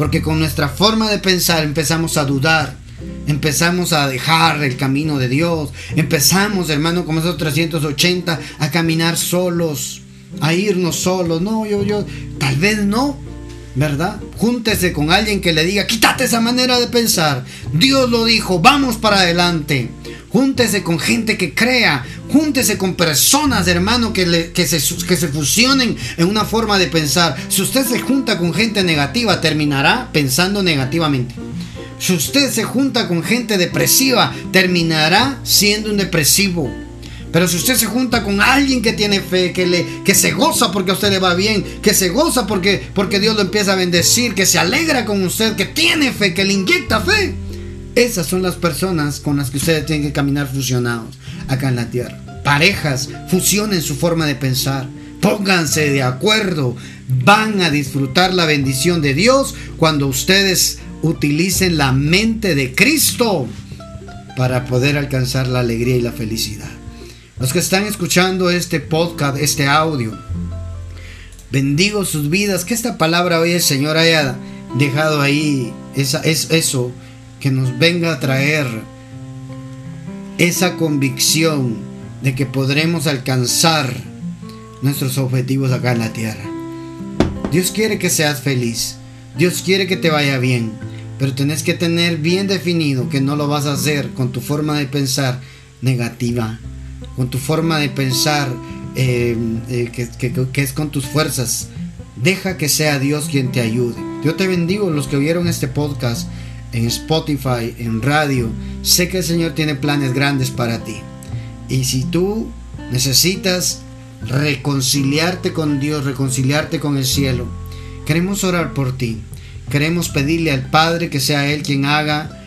Porque con nuestra forma de pensar empezamos a dudar, empezamos a dejar el camino de Dios, empezamos, hermano, como esos 380, a caminar solos, a irnos solos. No, yo, yo, tal vez no, ¿verdad? Júntese con alguien que le diga, quítate esa manera de pensar. Dios lo dijo, vamos para adelante. Júntese con gente que crea. Júntese con personas, hermano, que, se, que se fusionen en una forma de pensar. Si usted se junta con gente negativa, terminará pensando negativamente. Si usted se junta con gente depresiva, terminará siendo un depresivo. Pero si usted se junta con alguien que tiene fe, que, le, que se goza porque a usted le va bien, que se goza porque, porque Dios lo empieza a bendecir, que se alegra con usted, que tiene fe, que le inyecta fe, esas son las personas con las que ustedes tienen que caminar fusionados acá en la tierra. Parejas, fusionen su forma de pensar. Pónganse de acuerdo. Van a disfrutar la bendición de Dios cuando ustedes utilicen la mente de Cristo para poder alcanzar la alegría y la felicidad. Los que están escuchando este podcast, este audio, bendigo sus vidas. Que esta palabra hoy el Señor haya dejado ahí esa, es eso que nos venga a traer esa convicción de que podremos alcanzar nuestros objetivos acá en la tierra. Dios quiere que seas feliz. Dios quiere que te vaya bien. Pero tenés que tener bien definido que no lo vas a hacer con tu forma de pensar negativa, con tu forma de pensar eh, eh, que, es con tus fuerzas. Deja que sea Dios quien te ayude. Yo te bendigo los que vieron este podcast en Spotify, en radio. Sé que el Señor tiene planes grandes para ti. Y si tú necesitas reconciliarte con Dios, reconciliarte con el cielo, queremos orar por ti. Queremos pedirle al Padre que sea Él quien haga,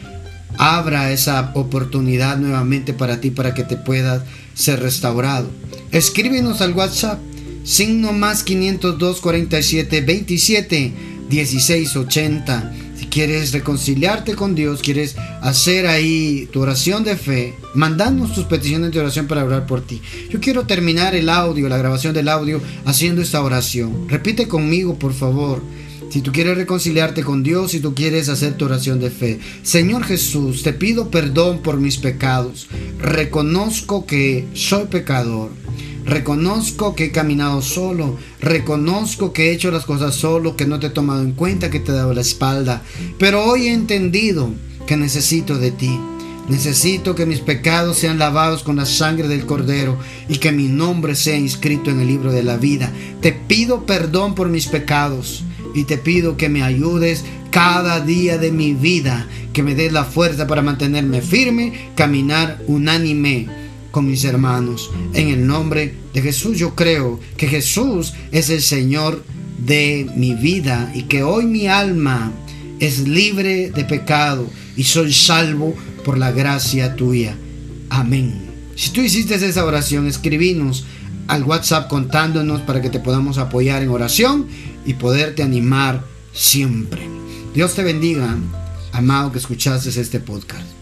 abra esa oportunidad nuevamente para ti, para que te puedas ser restaurado. Escríbenos al WhatsApp, signo más 502 47 27 16 80. Si quieres reconciliarte con Dios, quieres hacer ahí tu oración de fe, mandanos tus peticiones de oración para orar por ti. Yo quiero terminar el audio, la grabación del audio, haciendo esta oración. Repite conmigo, por favor. Si tú quieres reconciliarte con Dios, si tú quieres hacer tu oración de fe. Señor Jesús, te pido perdón por mis pecados. Reconozco que soy pecador. Reconozco que he caminado solo. Reconozco que he hecho las cosas solo, que no te he tomado en cuenta, que te he dado la espalda. Pero hoy he entendido que necesito de ti. Necesito que mis pecados sean lavados con la sangre del Cordero y que mi nombre sea inscrito en el libro de la vida. Te pido perdón por mis pecados y te pido que me ayudes cada día de mi vida, que me des la fuerza para mantenerme firme, caminar unánime con mis hermanos. En el nombre de Jesús yo creo que Jesús es el Señor de mi vida y que hoy mi alma es libre de pecado y soy salvo por la gracia tuya. Amén. Si tú hiciste esa oración, escribinos al WhatsApp contándonos para que te podamos apoyar en oración y poderte animar siempre. Dios te bendiga, amado que escuchaste este podcast.